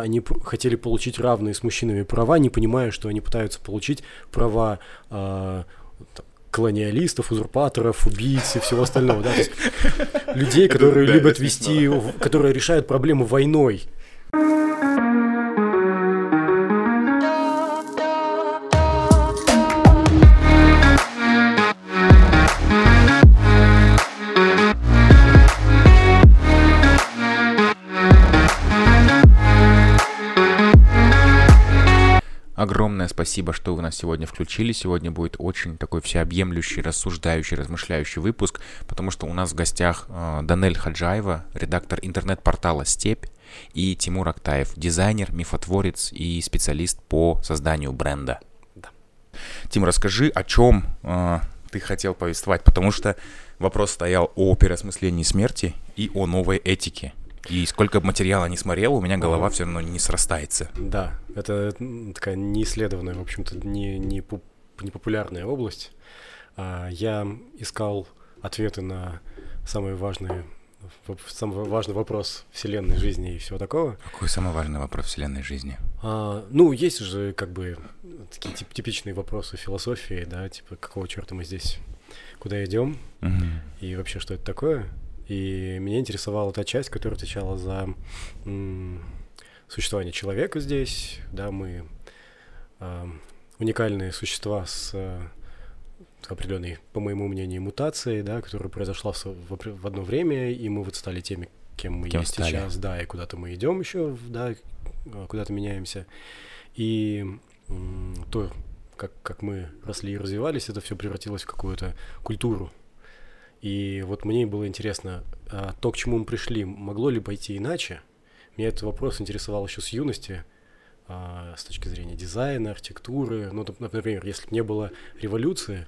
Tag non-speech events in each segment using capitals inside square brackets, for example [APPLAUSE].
Они хотели получить равные с мужчинами права, не понимая, что они пытаются получить права э, колониалистов, узурпаторов, убийц и всего остального. Да? [LAUGHS] людей, которые любят вести, которые решают проблему войной. Спасибо, что вы нас сегодня включили. Сегодня будет очень такой всеобъемлющий, рассуждающий, размышляющий выпуск, потому что у нас в гостях э, Данель Хаджаева, редактор интернет-портала «Степь», и Тимур Актаев, дизайнер, мифотворец и специалист по созданию бренда. Да. Тим, расскажи, о чем э, ты хотел повествовать, потому что вопрос стоял о переосмыслении смерти и о новой этике. И сколько материала не смотрел, у меня голова все равно не срастается. Да, это такая неисследованная, в общем-то, не, не, не популярная область. А, я искал ответы на самые важные самый важный вопрос вселенной жизни и всего такого. Какой самый важный вопрос вселенной жизни? А, ну, есть же как бы такие тип типичные вопросы философии, да, типа какого черта мы здесь, куда идем угу. и вообще что это такое. И меня интересовала та часть, которая отвечала за существование человека здесь. Да, мы э, уникальные существа с э, определенной, по моему мнению, мутацией, да, которая произошла в, в, в одно время, и мы вот стали теми, кем мы кем есть стали. сейчас, да, и куда-то мы идем еще, да, куда-то меняемся. И м, то, как, как мы росли и развивались, это все превратилось в какую-то культуру, и вот мне было интересно, а то, к чему мы пришли, могло ли пойти иначе? Меня этот вопрос интересовал еще с юности, а, с точки зрения дизайна, архитектуры. Ну, например, если бы не было революции,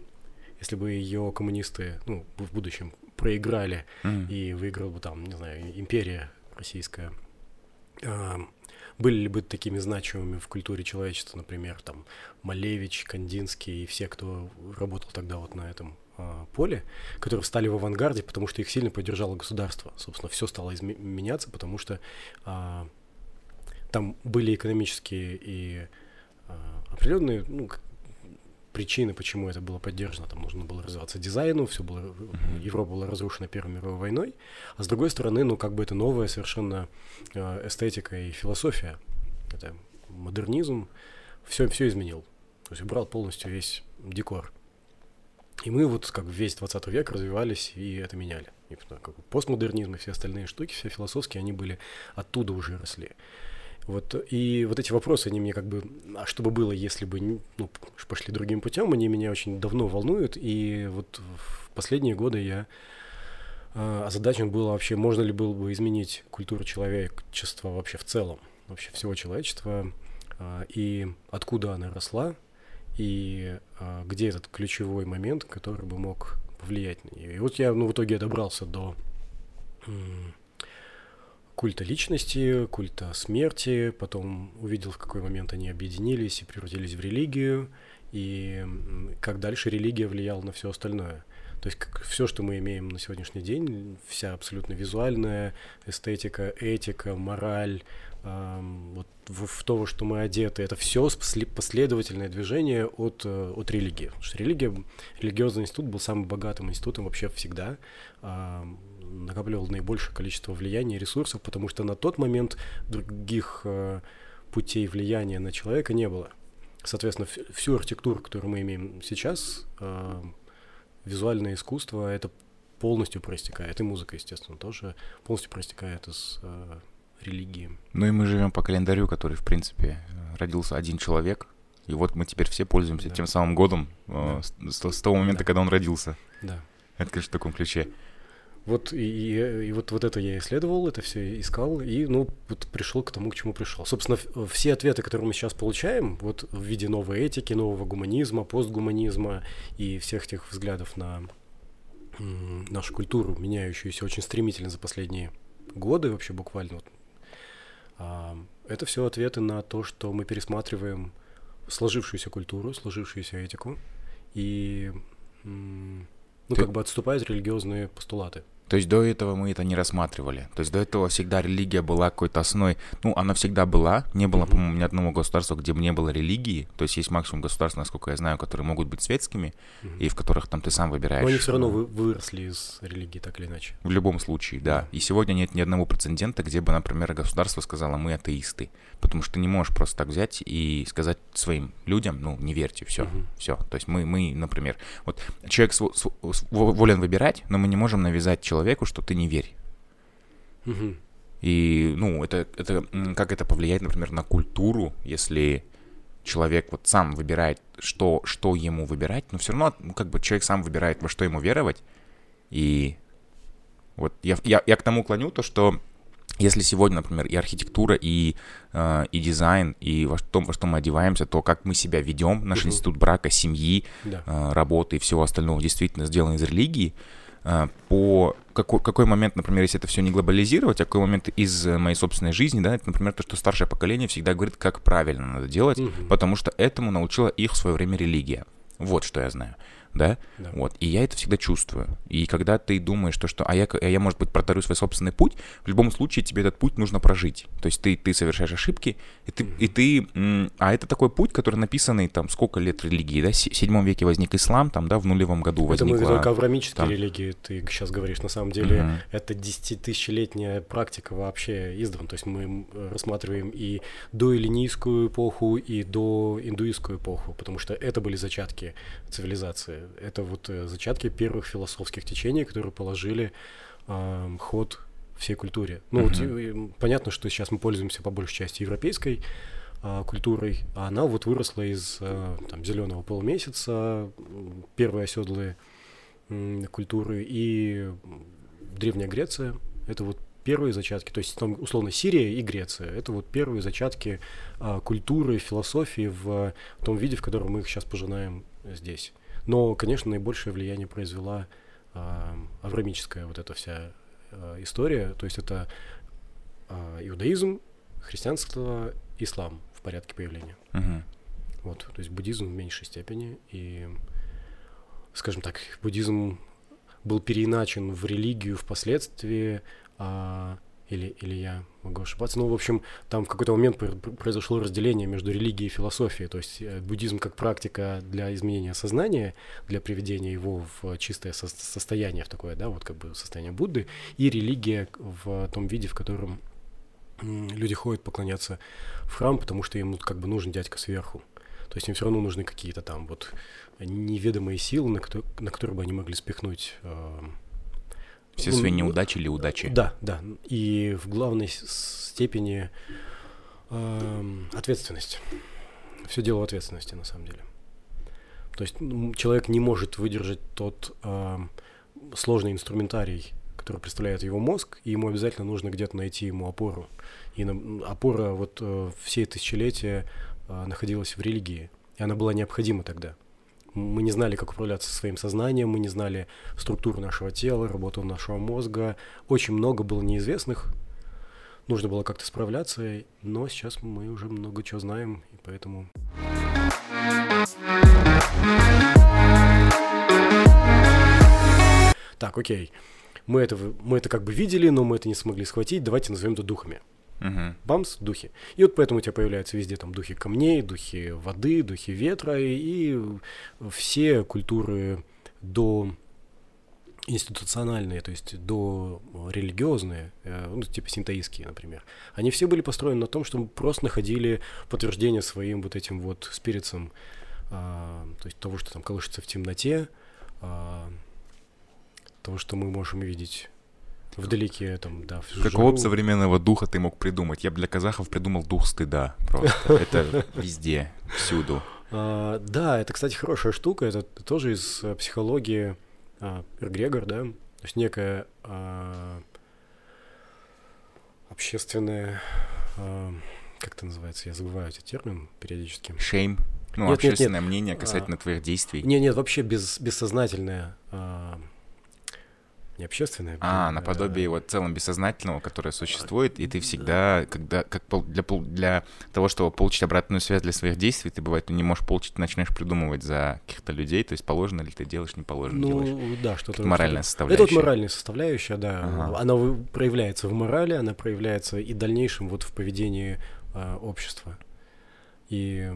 если бы ее коммунисты, ну, в будущем проиграли mm. и выиграл бы там, не знаю, империя российская, а, были ли бы такими значимыми в культуре человечества, например, там Малевич, Кандинский и все, кто работал тогда вот на этом поле, которые встали в авангарде, потому что их сильно поддержало государство. Собственно, все стало меняться, потому что а, там были экономические и а, определенные ну, причины, почему это было поддержано. Там нужно было развиваться дизайну, все было, mm-hmm. Европа была разрушена Первой мировой войной, а с другой стороны, ну, как бы это новая совершенно а, эстетика и философия. Это модернизм, все, все изменил. То есть убрал полностью весь декор. И мы вот как весь 20 век развивались и это меняли. И, как постмодернизм и все остальные штуки, все философские, они были оттуда уже росли. Вот, и вот эти вопросы, они мне как бы, а что бы было, если бы ну, пошли другим путем, они меня очень давно волнуют, и вот в последние годы я э, озадачен был вообще, можно ли было бы изменить культуру человечества вообще в целом, вообще всего человечества, э, и откуда она росла, и а, где этот ключевой момент, который бы мог повлиять на нее. И вот я, ну, в итоге добрался до культа личности, культа смерти, потом увидел, в какой момент они объединились и превратились в религию, и как дальше религия влияла на все остальное. То есть как, все, что мы имеем на сегодняшний день, вся абсолютно визуальная эстетика, этика, мораль, вот в, в то, что мы одеты, это все последовательное движение от, э, от религии. Потому что религия, религиозный институт был самым богатым институтом вообще всегда, накапливал наибольшее количество влияния и ресурсов, потому что на тот момент других э, путей влияния на человека не было. Соответственно, всю архитектуру, которую мы имеем сейчас, визуальное искусство, это полностью проистекает, и музыка, естественно, тоже полностью проистекает из э, религии. Ну и мы живем по календарю, который, в принципе, родился один человек, и вот мы теперь все пользуемся да. тем самым годом э, да. с, с того момента, да. когда он родился. Да. Это, конечно, в таком ключе. Вот и, и, и вот, вот это я исследовал, это все искал, и ну вот пришел к тому, к чему пришел. Собственно, все ответы, которые мы сейчас получаем, вот в виде новой этики, нового гуманизма, постгуманизма и всех тех взглядов на нашу культуру, меняющуюся очень стремительно за последние годы, вообще буквально вот это все ответы на то, что мы пересматриваем сложившуюся культуру, сложившуюся этику и ну, Ты... как бы отступают религиозные постулаты. То есть до этого мы это не рассматривали. То есть до этого всегда религия была какой-то основой. Ну, она всегда была. Не было, mm-hmm. по-моему, ни одного государства, где бы не было религии. То есть есть максимум государств, насколько я знаю, которые могут быть светскими, mm-hmm. и в которых там ты сам выбираешь. Но они все равно вы, выросли из религии, так или иначе. В любом случае, да. И сегодня нет ни одного прецедента, где бы, например, государство сказало, мы атеисты. Потому что ты не можешь просто так взять и сказать своим людям, ну, не верьте, все, mm-hmm. все. То есть мы, мы, например, вот человек волен выбирать, но мы не можем навязать человеку человеку, что ты не верь. Угу. И, ну, это, это, как это повлияет, например, на культуру, если человек вот сам выбирает, что, что ему выбирать, но все равно, ну, как бы человек сам выбирает, во что ему веровать. И вот я, я, я к тому клоню то, что если сегодня, например, и архитектура, и, э, и дизайн, и во что, во что мы одеваемся, то как мы себя ведем, наш uh-huh. институт брака, семьи, да. э, работы и всего остального действительно сделан из религии, Э, по какой, какой момент, например, если это все не глобализировать, а какой момент из моей собственной жизни, да, это, например, то, что старшее поколение всегда говорит, как правильно надо делать, угу. потому что этому научила их в свое время религия. Вот что я знаю да? да. Вот. И я это всегда чувствую. И когда ты думаешь, что, что а, я, а я, может быть, протарю свой собственный путь, в любом случае тебе этот путь нужно прожить. То есть ты, ты совершаешь ошибки, и ты, mm-hmm. и ты... А это такой путь, который написанный там сколько лет религии, да? В седьмом веке возник ислам, там, да, в нулевом году возник... Это мы только аврамические там... религии, ты сейчас говоришь. На самом деле mm-hmm. это десятитысячелетняя практика вообще издавна. То есть мы рассматриваем и до эллинийскую эпоху, и до индуистскую эпоху, потому что это были зачатки цивилизации это вот э, зачатки первых философских течений, которые положили э, ход всей культуре. Ну, uh-huh. вот понятно, что сейчас мы пользуемся по большей части европейской э, культурой, а она вот выросла из э, там, зеленого полумесяца, первые оседлые э, культуры и Древняя Греция. Это вот первые зачатки, то есть там условно Сирия и Греция, это вот первые зачатки а, культуры, философии в том виде, в котором мы их сейчас пожинаем здесь. Но, конечно, наибольшее влияние произвела э, аврамическая вот эта вся э, история. То есть это э, иудаизм, христианство, ислам в порядке появления. Uh-huh. Вот, то есть буддизм в меньшей степени. И, скажем так, буддизм был переиначен в религию впоследствии, а или, или я могу ошибаться. Ну, в общем, там в какой-то момент произошло разделение между религией и философией. То есть э, буддизм как практика для изменения сознания, для приведения его в чистое со- состояние, в такое, да, вот как бы состояние Будды, и религия в том виде, в котором люди ходят поклоняться в храм, потому что им как бы нужен дядька сверху. То есть им все равно нужны какие-то там вот неведомые силы, на, которые, на которые бы они могли спихнуть э, все свои неудачи или удачи. Да, да. И в главной степени э, ответственность. Все дело в ответственности, на самом деле. То есть человек не может выдержать тот э, сложный инструментарий, который представляет его мозг, и ему обязательно нужно где-то найти ему опору. И на, опора вот э, все тысячелетия э, находилась в религии, и она была необходима тогда. Мы не знали, как управляться своим сознанием, мы не знали структуру нашего тела, работу нашего мозга. Очень много было неизвестных. Нужно было как-то справляться, но сейчас мы уже много чего знаем, и поэтому... Так, окей. Мы это, мы это как бы видели, но мы это не смогли схватить. Давайте назовем это духами. Угу. Бамс, духи. И вот поэтому у тебя появляются везде там духи камней, духи воды, духи ветра, и, и все культуры до институциональные, то есть до религиозные, э, ну, типа синтаистские, например, они все были построены на том, что мы просто находили подтверждение своим вот этим вот спиритсом, а, то есть того, что там колышется в темноте, а, того, что мы можем видеть Вдалеке там, да. Какого бы современного духа ты мог придумать? Я бы для казахов придумал дух стыда просто. [LAUGHS] Это везде, всюду. А, да, это, кстати, хорошая штука. Это тоже из э, психологии а, Грегор, да? То есть некая а, общественная... Как это называется? Я забываю этот термин периодически. Шейм. Ну, нет, общественное нет, нет. мнение касательно твоих действий. Нет, нет, вообще без, бессознательное не общественное. А, а наподобие вот целом бессознательного, которое существует, и ты всегда, когда, как для, для того, чтобы получить обратную связь для своих действий, ты, бывает, не можешь получить, ты начинаешь придумывать за каких-то людей, то есть положено ли ты делаешь, не положено ну, делаешь. да, что-то... Моральная составляющая. Это вот моральная составляющая, да. Ага. Она проявляется в морали, она проявляется и в дальнейшем вот в поведении э, общества. И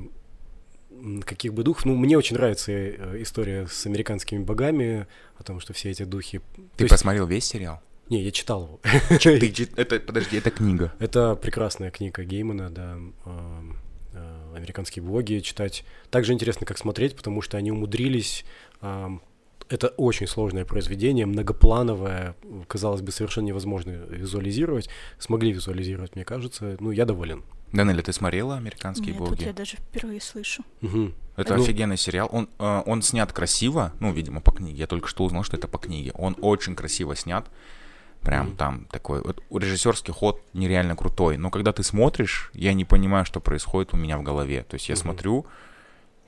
каких бы духов. Ну, мне очень нравится э, история с американскими богами, о том, что все эти духи... Ты есть... посмотрел весь сериал? Не, я читал его. Ты, [LAUGHS] это, подожди, это книга? Это прекрасная книга Геймана, да, э, э, «Американские боги» читать. Также интересно, как смотреть, потому что они умудрились это очень сложное произведение, многоплановое, казалось бы, совершенно невозможно визуализировать. Смогли визуализировать, мне кажется. Ну, я доволен. Данеля, ты смотрела «Американские Нет, боги»? Тут я даже впервые слышу. Угу. Это ну... офигенный сериал. Он, э, он снят красиво, ну, видимо, по книге. Я только что узнал, что это по книге. Он очень красиво снят. Прям mm там такой вот режиссерский ход нереально крутой. Но когда ты смотришь, я не понимаю, что происходит у меня в голове. То есть я mm-hmm. смотрю,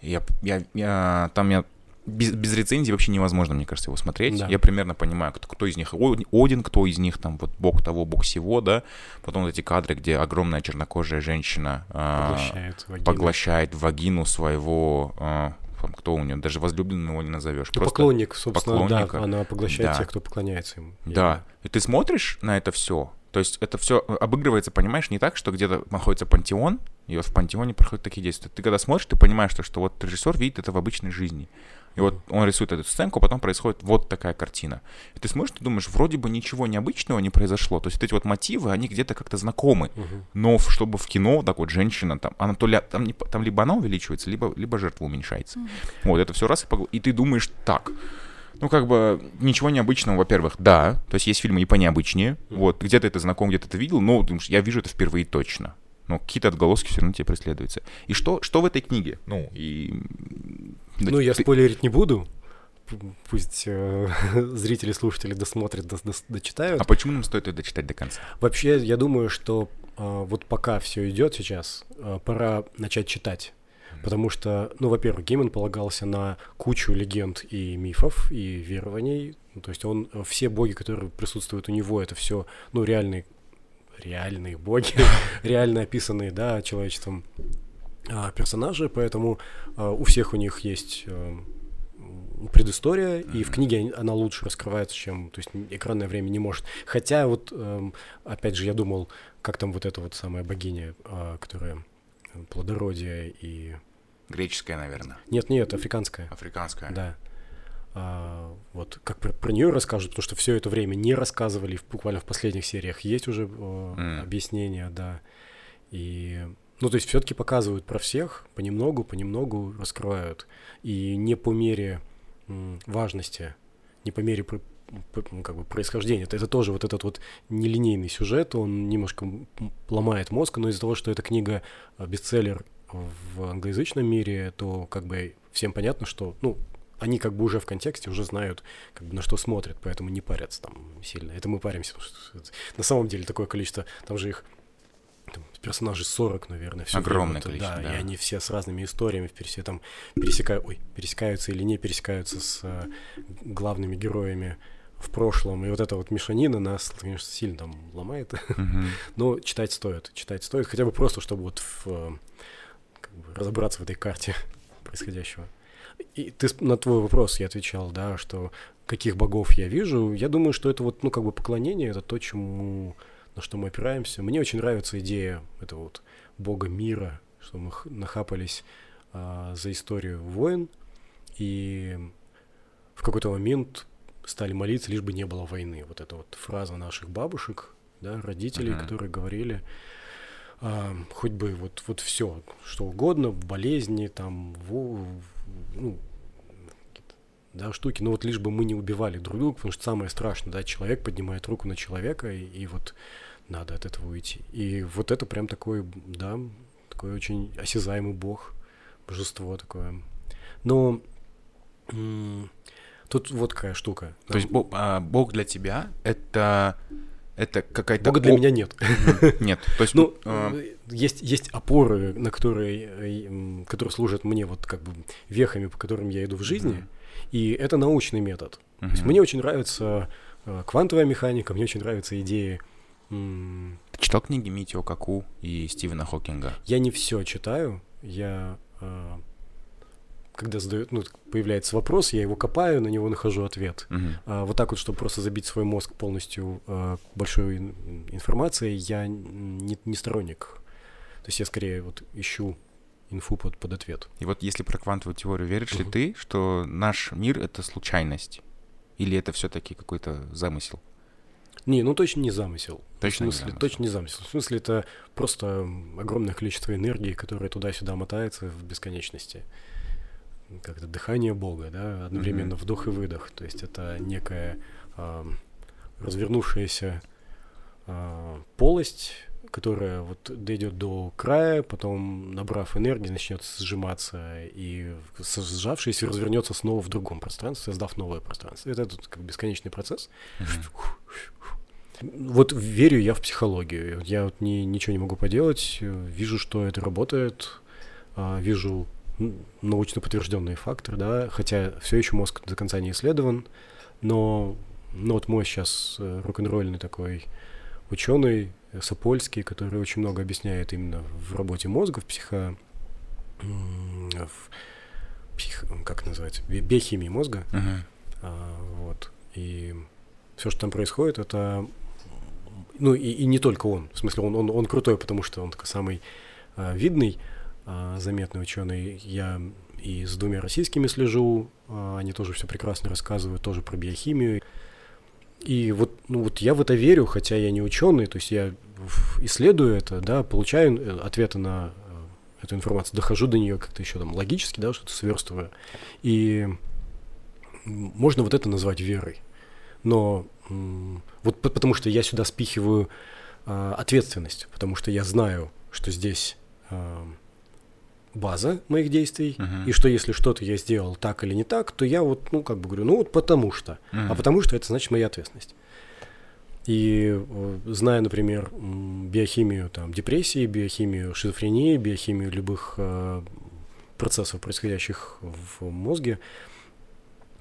я, я, я, там я без, без рецензии вообще невозможно, мне кажется, его смотреть. Да. Я примерно понимаю, кто, кто из них Один, кто из них там вот бог того, бог всего, да. Потом вот эти кадры, где огромная чернокожая женщина поглощает, а, вагину. поглощает вагину своего а, кто у нее, даже возлюбленным его не назовешь. Ну, поклонник, собственно, поклонника. да, она поглощает да. тех, кто поклоняется ему. Да, и ты смотришь на это все, то есть это все обыгрывается, понимаешь, не так, что где-то находится пантеон, и вот в пантеоне проходят такие действия. Ты когда смотришь, ты понимаешь, что, что вот режиссер видит это в обычной жизни. И вот он рисует эту сценку, потом происходит вот такая картина. И ты смотришь, ты думаешь, вроде бы ничего необычного не произошло. То есть вот эти вот мотивы, они где-то как-то знакомы. Uh-huh. Но чтобы в кино так вот женщина, там, она то ли, там, не, там либо она увеличивается, либо, либо жертва уменьшается. Uh-huh. Вот, это все раз, и, погл... и ты думаешь так. Ну, как бы, ничего необычного, во-первых, да. То есть есть фильмы и понеобычнее. Mm-hmm. Вот, где-то это знаком, где-то это видел, но думаешь, я вижу это впервые точно. Но какие-то отголоски все равно тебе преследуются. И что, что в этой книге? Ну, и... Ну, я спойлерить не буду пусть э, [LAUGHS] зрители, слушатели досмотрят, дос, дос, дочитают. А почему нам стоит ее дочитать до конца? Вообще, я думаю, что э, вот пока все идет сейчас, э, пора начать читать. Потому что, ну, во-первых, Гейман полагался на кучу легенд и мифов, и верований. Ну, то есть он, э, все боги, которые присутствуют у него, это все, ну, реальные, реальные боги, [LAUGHS] [LAUGHS] реально описанные, да, человечеством персонажи, поэтому а, у всех у них есть а, предыстория, mm-hmm. и в книге она лучше раскрывается, чем, то есть экранное время не может. Хотя вот, эм, опять же, я думал, как там вот эта вот самая богиня, э, которая плодородие и... Греческая, наверное. Нет, нет, африканская. Африканская. Да. А, вот как про, про нее расскажут, потому что все это время не рассказывали, буквально в последних сериях есть уже э, mm. объяснения, да. И ну, то есть все-таки показывают про всех, понемногу, понемногу раскрывают. И не по мере важности, не по мере ну, как бы происхождения. Это, тоже вот этот вот нелинейный сюжет, он немножко ломает мозг, но из-за того, что эта книга э, бестселлер в англоязычном мире, то как бы всем понятно, что, ну, они как бы уже в контексте уже знают, как бы на что смотрят, поэтому не парятся там сильно. Это мы паримся, потому что на самом деле такое количество, там же их там, персонажей 40, наверное. Все Огромное время, количество, да, да. И они все с разными историями все там пересекают, ой, пересекаются или не пересекаются с э, главными героями в прошлом. И вот эта вот мешанина нас, конечно, сильно там ломает. Uh-huh. [LAUGHS] Но читать стоит. Читать стоит хотя бы просто, чтобы вот в, э, как бы разобраться в этой карте [LAUGHS] происходящего. И ты на твой вопрос я отвечал, да, что каких богов я вижу. Я думаю, что это вот, ну, как бы поклонение, это то, чему на что мы опираемся. Мне очень нравится идея этого вот бога мира, что мы нахапались а, за историю войн, и в какой-то момент стали молиться, лишь бы не было войны. Вот эта вот фраза наших бабушек, да, родителей, uh-huh. которые говорили, а, хоть бы вот, вот все, что угодно, болезни, там, во, ну, да, штуки, но вот лишь бы мы не убивали друг друга, потому что самое страшное, да, человек поднимает руку на человека, и, и вот надо от этого уйти. И вот это прям такой, да, такой очень осязаемый бог, божество такое. Но тут вот какая штука. То да. есть бог, а, бог для тебя это это какая-то... Бога для меня нет. Нет. То есть, ну, а... есть, есть опоры, на которые, которые служат мне вот как бы вехами, по которым я иду в жизни, и это научный метод. То есть мне очень нравится э, квантовая механика, мне очень нравятся идеи. Ты читал книги Митио Каку и Стивена Хокинга? Я не все читаю, я э, когда задают, ну, появляется вопрос, я его копаю, на него нахожу ответ. Мгм. А вот так вот, чтобы просто забить свой мозг полностью э, большой ин- информацией, я не, не сторонник. То есть я скорее вот ищу инфу под, под ответ. И вот если про квантовую теорию, веришь ли Мгм. ты, что наш мир — это случайность? Или это все-таки какой-то замысел? Не, ну точно не замысел. Точно не в смысле, замысел. точно не замысел. В смысле, это просто огромное количество энергии, которое туда-сюда мотается в бесконечности. Как это дыхание Бога, да, одновременно Мгм. вдох и выдох. То есть это некая ам, развернувшаяся а, полость, которая вот дойдет до края, потом, набрав энергии, начнет сжиматься и, сжавшись, развернется снова в другом пространстве, создав новое пространство. Это тут как бесконечный процесс. Вот верю я в психологию. Я вот ни, ничего не могу поделать. э, Вижу, что это работает. а, Вижу научно подтвержденные факторы, да, хотя все еще мозг до конца не исследован. Но ну, вот мой сейчас э, рок-н-ролльный такой ученый Сапольский, который очень много объясняет именно в работе мозга, в психо... в псих- как называется? Би- Биохимии мозга. Мгм. А, вот. И все, что там происходит, это... Ну, и, и не только он. В смысле, он, он, он крутой, потому что он такой самый а, видный, а, заметный ученый. Я и с двумя российскими слежу, а, они тоже все прекрасно рассказывают, тоже про биохимию. И вот, ну, вот я в это верю, хотя я не ученый, то есть я исследую это, да, получаю э, ответы на э, эту информацию, дохожу до нее как-то еще там логически, да, что-то сверстываю. И можно вот это назвать верой. Но вот по- потому что я сюда спихиваю а, ответственность, потому что я знаю, что здесь а, база моих действий, Мгм. и что если что-то я сделал так или не так, то я вот, ну, как бы говорю, ну вот потому что. А Мгм. потому что это значит моя ответственность. И э, зная, например, биохимию там, депрессии, биохимию шизофрении, биохимию любых э, процессов, происходящих в мозге, м,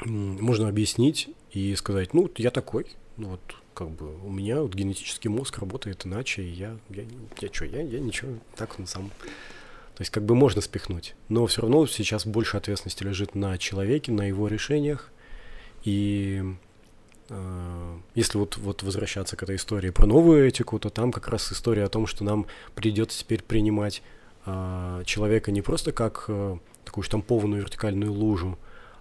можно объяснить и сказать, ну, я такой, ну вот как бы у меня вот генетический мозг работает иначе, и я, я, я что, я, я ничего, так он сам. То есть как бы можно спихнуть, но все равно сейчас больше ответственности лежит на человеке, на его решениях, и э, если вот, вот возвращаться к этой истории про новую этику, то там как раз история о том, что нам придется теперь принимать э, человека не просто как э, такую штампованную вертикальную лужу,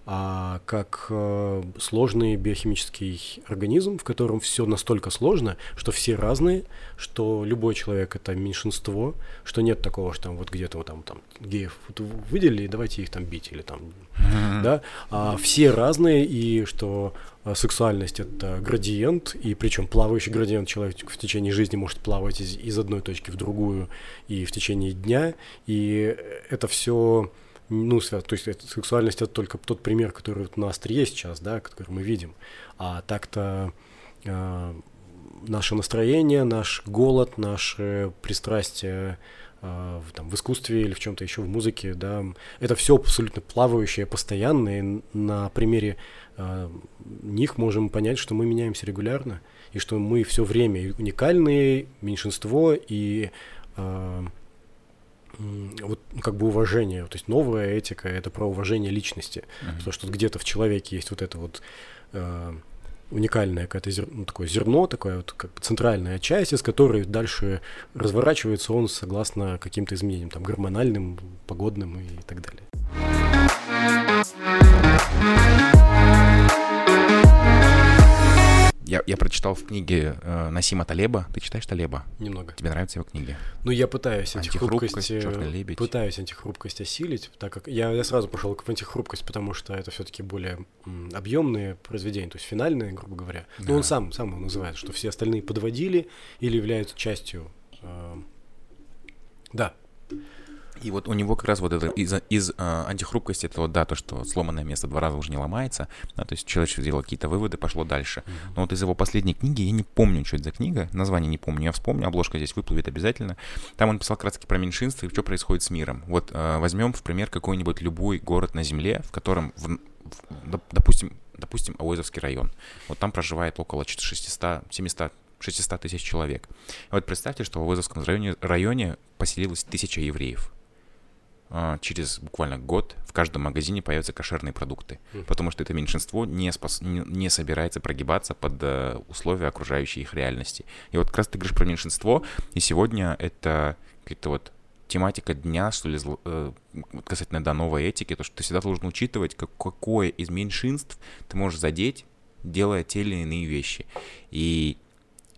а как э, сложный биохимический организм, в котором все настолько сложно, что все разные, что любой человек это меньшинство, что нет такого, что там вот где-то вот там, там геев вот выделили, давайте их там бить или там да, а все разные, и что а, сексуальность это градиент, и причем плавающий градиент человек в течение жизни может плавать из, из одной точки в другую и в течение дня, и это все ну, свя- то есть это, сексуальность это только тот пример, который вот на острие сейчас, да, который мы видим, а так-то а, наше настроение, наш голод, наше пристрастие а, в, там, в искусстве или в чем-то еще, в музыке, да, это все абсолютно плавающее, постоянное. На примере а, них можем понять, что мы меняемся регулярно, и что мы все время уникальные, меньшинство, и м, вот как бы уважение, то есть новая этика это про уважение личности, Мгм. потому что где-то в человеке есть вот это вот э, уникальное какое-то зер- ну, такое зерно, такое вот как бы центральная часть, из которой дальше разворачивается он согласно каким-то изменениям, там гормональным, погодным и так далее. Я, я прочитал в книге э, Насима Талеба. Ты читаешь Талеба? Немного. Тебе нравятся его книги? Ну, я пытаюсь Антихрупкость, антихрупкость, э, пытаюсь антихрупкость осилить, так как я, я сразу пошел в антихрупкость, потому что это все-таки более объемные произведения, то есть финальные, грубо говоря. Но Да. он сам, сам его называет, что все остальные подводили или являются частью. э, да, И вот у него как раз вот это из, из э, антихрупкости, это вот, да, то, что сломанное место два раза уже не ломается, да, то есть человек сделал какие-то выводы, пошло дальше. Но вот из его последней книги, я не помню, что это за книга, название не помню, я вспомню, обложка здесь выплывет обязательно. Там он писал как раз таки про меньшинство и что происходит с миром. Вот э, возьмем в пример какой-нибудь любой город на Земле, в котором, в- в- доп- допустим, допустим, Ауэзовский район. Вот там проживает около 600, 700 600 тысяч человек. Вот представьте, что в Ауэзовском районе, районе поселилось тысяча евреев. А, через буквально год в каждом магазине появятся кошерные продукты, потому что это меньшинство не, спас, не, не собирается прогибаться под э, условия окружающей их реальности. И вот как раз ты говоришь про меньшинство, и сегодня это какая-то вот тематика дня, что ли, э, касательно да, новой этики, то, что ты всегда должен учитывать, как, какое из меньшинств ты можешь задеть, делая те или иные вещи. И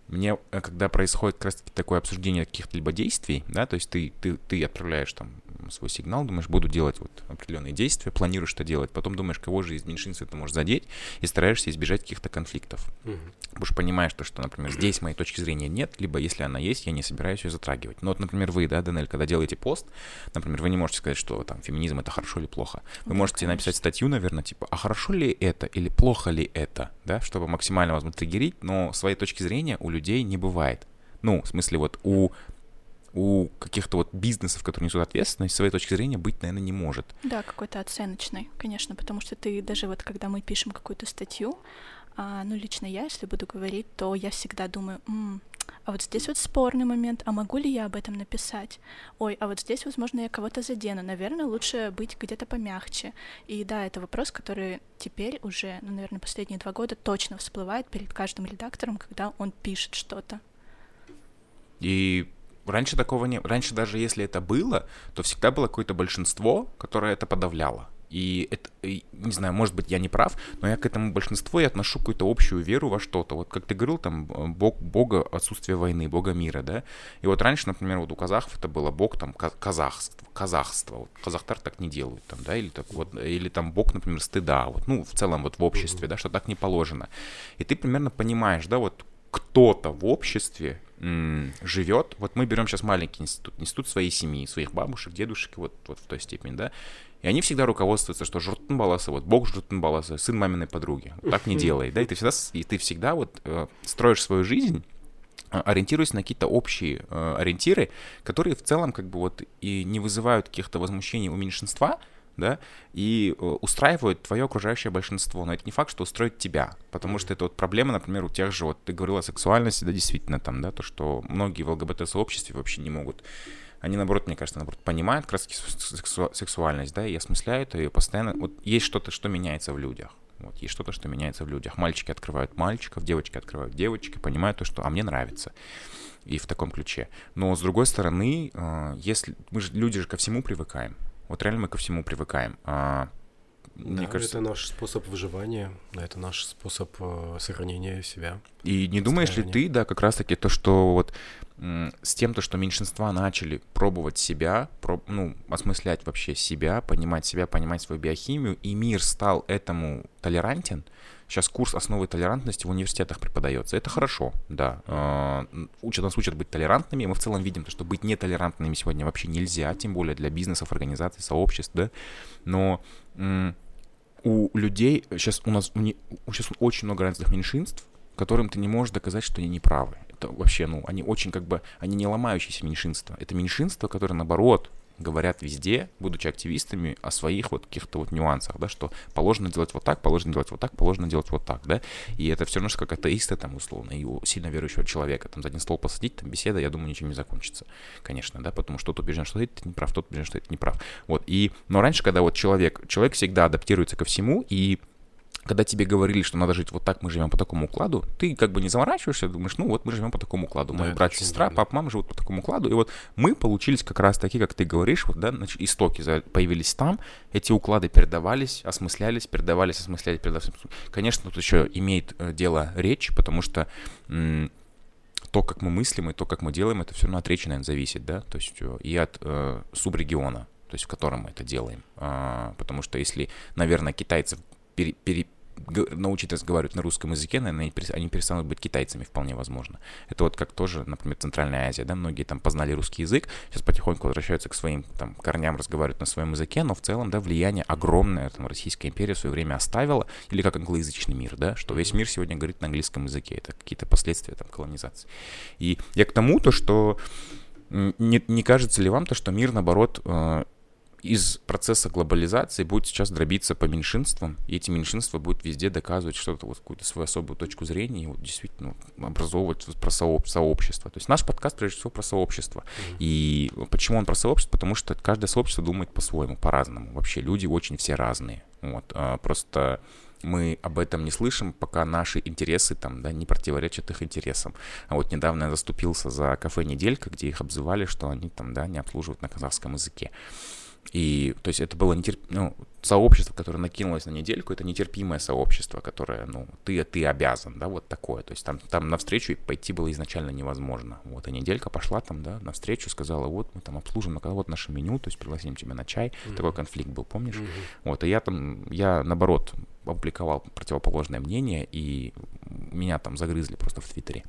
мне, э, когда происходит как раз-таки такое обсуждение каких-то либо действий, да, то есть ты, ты, ты отправляешь там свой сигнал, думаешь, буду делать вот определенные действия, планируешь что делать, потом думаешь, кого же из меньшинства ты можешь задеть, и стараешься избежать каких-то конфликтов. Угу. Потому что понимаешь, то, что, например, здесь моей точки зрения нет, либо если она есть, я не собираюсь ее затрагивать. Но вот, например, вы, да, Данель, когда делаете пост, например, вы не можете сказать, что там феминизм это хорошо или плохо. Вы да, можете конечно. написать статью, наверное, типа, а хорошо ли это или плохо ли это, да, чтобы максимально, возможно, триггерить, но своей точки зрения у людей не бывает. Ну, в смысле, вот у у каких-то вот бизнесов, которые несут ответственность, своей точки зрения быть, наверное, не может. Да, какой-то оценочный, конечно, потому что ты даже вот когда мы пишем какую-то статью, а, ну лично я, если буду говорить, то я всегда думаю, М, а вот здесь вот спорный момент, а могу ли я об этом написать? Ой, а вот здесь, возможно, я кого-то задену, наверное, лучше быть где-то помягче. И да, это вопрос, который теперь уже, ну, наверное, последние два года точно всплывает перед каждым редактором, когда он пишет что-то. И Раньше такого не... Раньше даже если это было, то всегда было какое-то большинство, которое это подавляло. И это, и, не знаю, может быть, я не прав, но я к этому большинству я отношу какую-то общую веру во что-то. Вот как ты говорил, там, бог, бога отсутствия войны, бога мира, да? И вот раньше, например, вот у казахов это было бог, там, казахство, казахство. Вот, казахтар так не делают, там, да, или так вот, или там бог, например, стыда, вот, ну, в целом вот в обществе, да, что так не положено. И ты примерно понимаешь, да, вот кто-то в обществе живет, вот мы берем сейчас маленький институт, институт своей семьи, своих бабушек, дедушек, вот, вот в той степени, да, и они всегда руководствуются, что Журтын баласы, вот Бог Журтын баласы, сын маминой подруги, так не делай, да, и ты всегда, и ты всегда вот э, строишь свою жизнь, э, ориентируясь на какие-то общие э, ориентиры, которые в целом как бы вот и не вызывают каких-то возмущений у меньшинства, да, и э, устраивают твое окружающее большинство. Но это не факт, что устроит тебя, потому что это вот проблема, например, у тех же, вот ты говорила о сексуальности, да, действительно там, да, то, что многие в ЛГБТ-сообществе вообще не могут они, наоборот, мне кажется, наоборот, понимают краски сексу- сексуальность, да, и осмысляют ее постоянно. Вот есть что-то, что меняется в людях. Вот, есть что-то, что меняется в людях. Мальчики открывают мальчиков, девочки открывают девочки, понимают то, что «а мне нравится». И в таком ключе. Но, с другой стороны, э, если... Мы же, люди же ко всему привыкаем. Вот реально мы ко всему привыкаем. Мне да, кажется, это наш способ выживания, это наш способ э, сохранения себя. И не думаешь ли ты, да, как раз-таки то, что вот с тем, то, что меньшинства начали пробовать себя, проб, ну, осмыслять вообще себя, понимать себя, понимать свою биохимию, и мир стал этому толерантен, Сейчас курс основы толерантности в университетах преподается. Это хорошо, да. А, учат, нас учат быть толерантными. Мы в целом видим, что быть нетолерантными сегодня вообще нельзя, тем более для бизнесов, организаций, сообществ, да. Но у людей сейчас у нас у, сейчас очень много разных меньшинств, которым ты не можешь доказать, что они неправы. Это вообще, ну, они очень как бы, они не ломающиеся меньшинства. Это меньшинства, которые, наоборот, говорят везде, будучи активистами, о своих вот каких-то вот нюансах, да, что положено делать вот так, положено делать вот так, положено делать вот так, да, и это все равно, что как атеисты там условно, и у сильно верующего человека там за один стол посадить, там беседа, я думаю, ничем не закончится, конечно, да, потому что тот убежден, что это не прав, тот убежден, что это не прав, вот, и, но раньше, когда вот человек, человек всегда адаптируется ко всему, и когда тебе говорили, что надо жить вот так, мы живем по такому укладу, ты как бы не заморачиваешься, думаешь, ну вот мы живем по такому укладу. Да, Мой брат, сестра, папа, мама живут по такому укладу. И вот мы получились как раз таки, как ты говоришь, вот, да, истоки появились там, эти уклады передавались, осмыслялись, передавались, осмыслялись, передавались. Конечно, тут еще имеет э, дело речь, потому что то, как мы мыслим и то, как мы делаем, это все равно от речи, наверное, зависит, да, то есть э, и от э, субрегиона, то есть в котором мы это делаем. А, потому что если, наверное, китайцы пере, пере, научить разговаривать на русском языке, наверное, они перестанут быть китайцами, вполне возможно. Это вот как тоже, например, Центральная Азия, да, многие там познали русский язык, сейчас потихоньку возвращаются к своим там корням, разговаривают на своем языке, но в целом, да, влияние огромное там Российская империя в свое время оставила, или как англоязычный мир, да, что весь мир сегодня говорит на английском языке, это какие-то последствия там колонизации. И я к тому, то, что не, не кажется ли вам то, что мир, наоборот, э, из процесса глобализации будет сейчас дробиться по меньшинствам, и эти меньшинства будут везде доказывать что-то, вот какую-то свою особую точку зрения, и вот действительно образовывать про сообщество. То есть наш подкаст прежде всего про сообщество. И почему он про сообщество? Потому что каждое сообщество думает по-своему, по-разному. Вообще люди очень все разные. Вот. А просто мы об этом не слышим, пока наши интересы там, да, не противоречат их интересам. А вот недавно я заступился за кафе «Неделька», где их обзывали, что они там, да, не обслуживают на казахском языке. И, то есть, это было нетерп... ну, сообщество, которое накинулось на недельку, это нетерпимое сообщество, которое, ну, ты, ты обязан, да, вот такое. То есть, там, там навстречу пойти было изначально невозможно. Вот, и неделька пошла там, да, навстречу, сказала, вот, мы там обслужим, ну, вот наше меню, то есть, пригласим тебя на чай. Mm-hmm. Такой конфликт был, помнишь? Mm-hmm. Вот, и я там, я, наоборот, опубликовал противоположное мнение, и меня там загрызли просто в Твиттере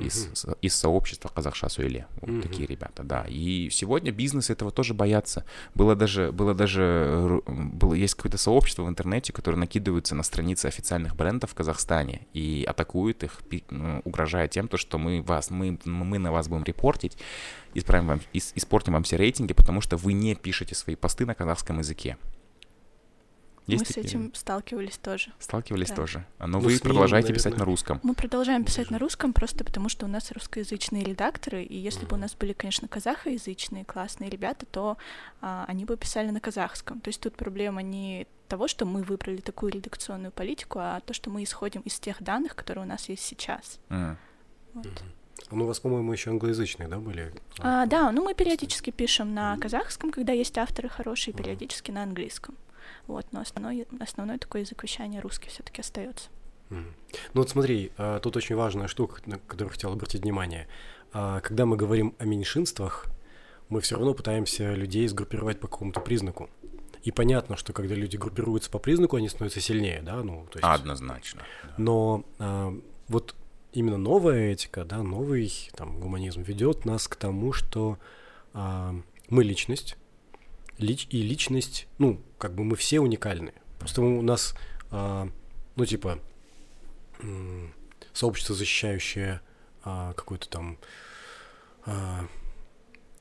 из, из сообщества Казахша Суэле. Вот uh-huh. такие ребята, да. И сегодня бизнес этого тоже боятся. Было даже, было даже, было, есть какое-то сообщество в интернете, которое накидывается на страницы официальных брендов в Казахстане и атакует их, ну, угрожая тем, то, что мы вас, мы, мы на вас будем репортить, исправим вам, испортим вам все рейтинги, потому что вы не пишете свои посты на казахском языке. Есть Мы такие? с этим сталкивались тоже. Сталкивались да. тоже. А, но ну, вы продолжаете наверное. писать на русском. Мы продолжаем писать Даже. на русском просто потому, что у нас русскоязычные редакторы, и если mm. бы у нас были, конечно, казахоязычные классные ребята, то а, они бы писали на казахском. То есть тут проблема не того, что мы выбрали такую редакционную политику, а то, что мы исходим из тех данных, которые у нас есть сейчас. Mm. Вот. Mm-hmm. Ну, у вас, по-моему, еще англоязычные, да, были? А, да, ну мы периодически пишем на казахском, когда есть авторы хорошие, периодически на английском. Вот, но основной, основной такой язык вещания русский все-таки остается. Mm. Ну вот смотри, а, тут очень важная штука, на которую хотел обратить внимание. А, когда мы говорим о меньшинствах, мы все равно пытаемся людей сгруппировать по какому-то признаку. И понятно, что когда люди группируются по признаку, они становятся сильнее, да, ну то есть. Однозначно. Но а, вот именно новая этика, да, новый там гуманизм ведет нас к тому, что а, мы личность, лич, и личность, ну, как бы мы все уникальны. Просто у нас, а, ну, типа, сообщество, защищающее а, какой-то там а,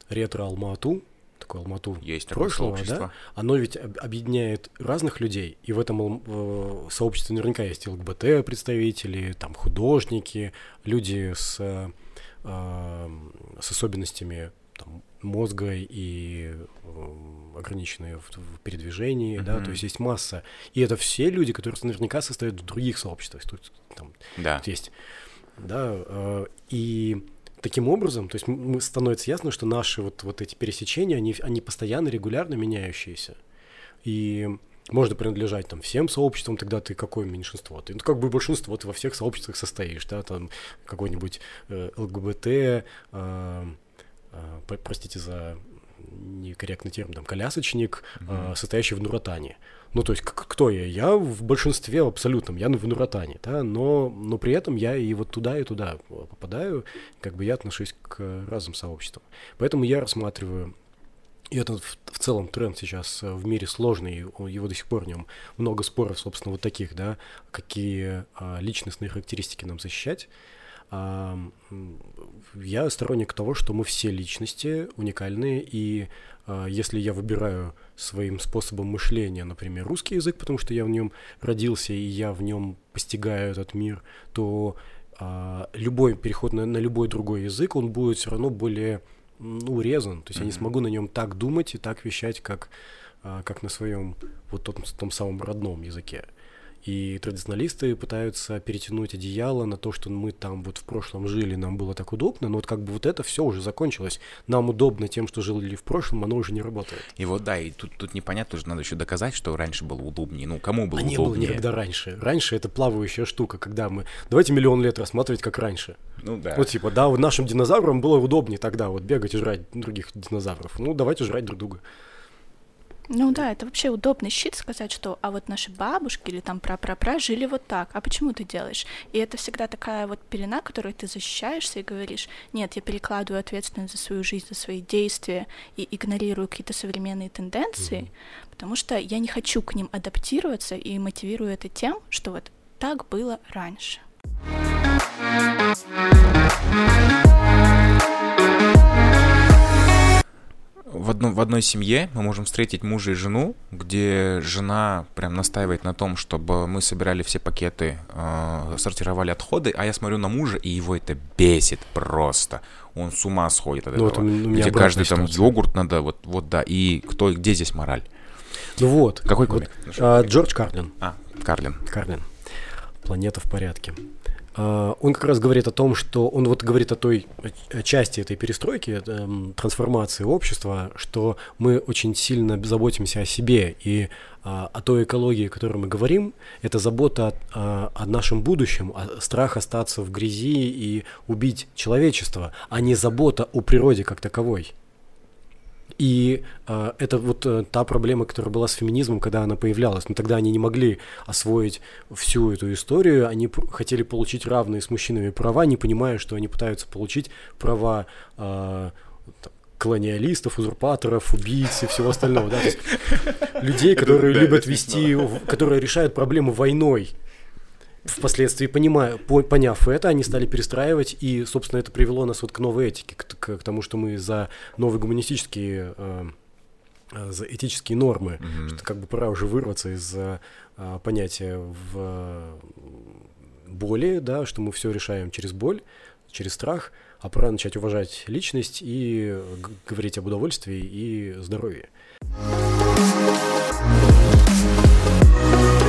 ретро-Алмату, такое Алмату Есть прошлого, да, оно ведь объединяет разных людей, и в этом э, сообществе наверняка есть ЛГБТ представители, там художники, люди с, э, с особенностями там, мозга и э, ограниченные в, в передвижении, mm-hmm. да, то есть есть масса. И это все люди, которые наверняка состоят в других сообществах. Тут, там, да. тут есть. Да, э, и таким образом, то есть становится ясно, что наши вот, вот эти пересечения, они, они постоянно, регулярно меняющиеся. И можно принадлежать там всем сообществам, тогда ты какое меньшинство? Ты ну, как бы большинство, ты во всех сообществах состоишь, да, там какой-нибудь э, ЛГБТ, э, простите за некорректный термин, там, колясочник, mm-hmm. э, состоящий в Нуратане. Ну, то есть, кто я? Я в большинстве абсолютном, я в Нуратане, да, но, но при этом я и вот туда, и туда попадаю, как бы я отношусь к разным сообществам. Поэтому я рассматриваю и это в, в целом тренд сейчас в мире сложный, его до сих пор в нем много споров, собственно, вот таких, да, какие а, личностные характеристики нам защищать. Я сторонник того, что мы все личности уникальные, и а, если я выбираю своим способом мышления, например, русский язык, потому что я в нем родился и я в нем постигаю этот мир, то а, любой переход на, на любой другой язык, он будет все равно более урезан. То есть mm-hmm. я не смогу на нем так думать и так вещать, как, а, как на своем вот том, том самом родном языке. И традиционалисты пытаются перетянуть одеяло на то, что мы там вот в прошлом жили, нам было так удобно, но вот как бы вот это все уже закончилось. Нам удобно тем, что жили в прошлом, оно уже не работает. И вот да, и тут, тут непонятно, уже надо еще доказать, что раньше было удобнее. Ну, кому было а удобнее? не было никогда раньше. Раньше это плавающая штука, когда мы... Давайте миллион лет рассматривать, как раньше. Ну да. Вот типа, да, нашим динозаврам было удобнее тогда вот бегать и жрать других динозавров. Ну, давайте жрать друг друга. Ну да, это вообще удобный щит сказать, что а вот наши бабушки или там пра-пра-пра жили вот так, а почему ты делаешь? И это всегда такая вот пелена, которой ты защищаешься и говоришь, нет, я перекладываю ответственность за свою жизнь, за свои действия и игнорирую какие-то современные тенденции, mm-hmm. потому что я не хочу к ним адаптироваться и мотивирую это тем, что вот так было раньше. В, одном, в одной семье мы можем встретить мужа и жену, где жена прям настаивает на том, чтобы мы собирали все пакеты, э, сортировали отходы, а я смотрю на мужа, и его это бесит просто. Он с ума сходит от ну, этого. Вот где каждый там йогурт надо, вот, вот да, и кто, где здесь мораль? Ну вот. Какой комик? Вот, а, Джордж Карлин. А, Карлин. Карлин. Планета в порядке. А, он как раз говорит о том, что он вот говорит о той части этой перестройки, эм, трансформации общества, что мы очень сильно заботимся о себе и а, о той экологии, о которой мы говорим, это забота о, о нашем будущем, о страх остаться в грязи и убить человечество, а не забота о природе как таковой. И э, это вот э, та проблема, которая была с феминизмом, когда она появлялась. Но тогда они не могли освоить всю эту историю, они хотели получить равные с мужчинами права, не понимая, что они пытаются получить права э, колониалистов, узурпаторов, убийц и всего остального. Да? [LAUGHS] людей, которые любят вести, которые решают проблему войной впоследствии понимая, по, поняв это, они стали перестраивать, и, собственно, это привело нас вот к новой этике, к, к, к тому, что мы за новые гуманистические э, э за этические нормы, mm-hmm. что как бы пора уже вырваться из э, э понятия в э, боли, да, что мы все решаем через боль, через страх, а пора начать уважать личность и говорить об удовольствии и здоровье. thank you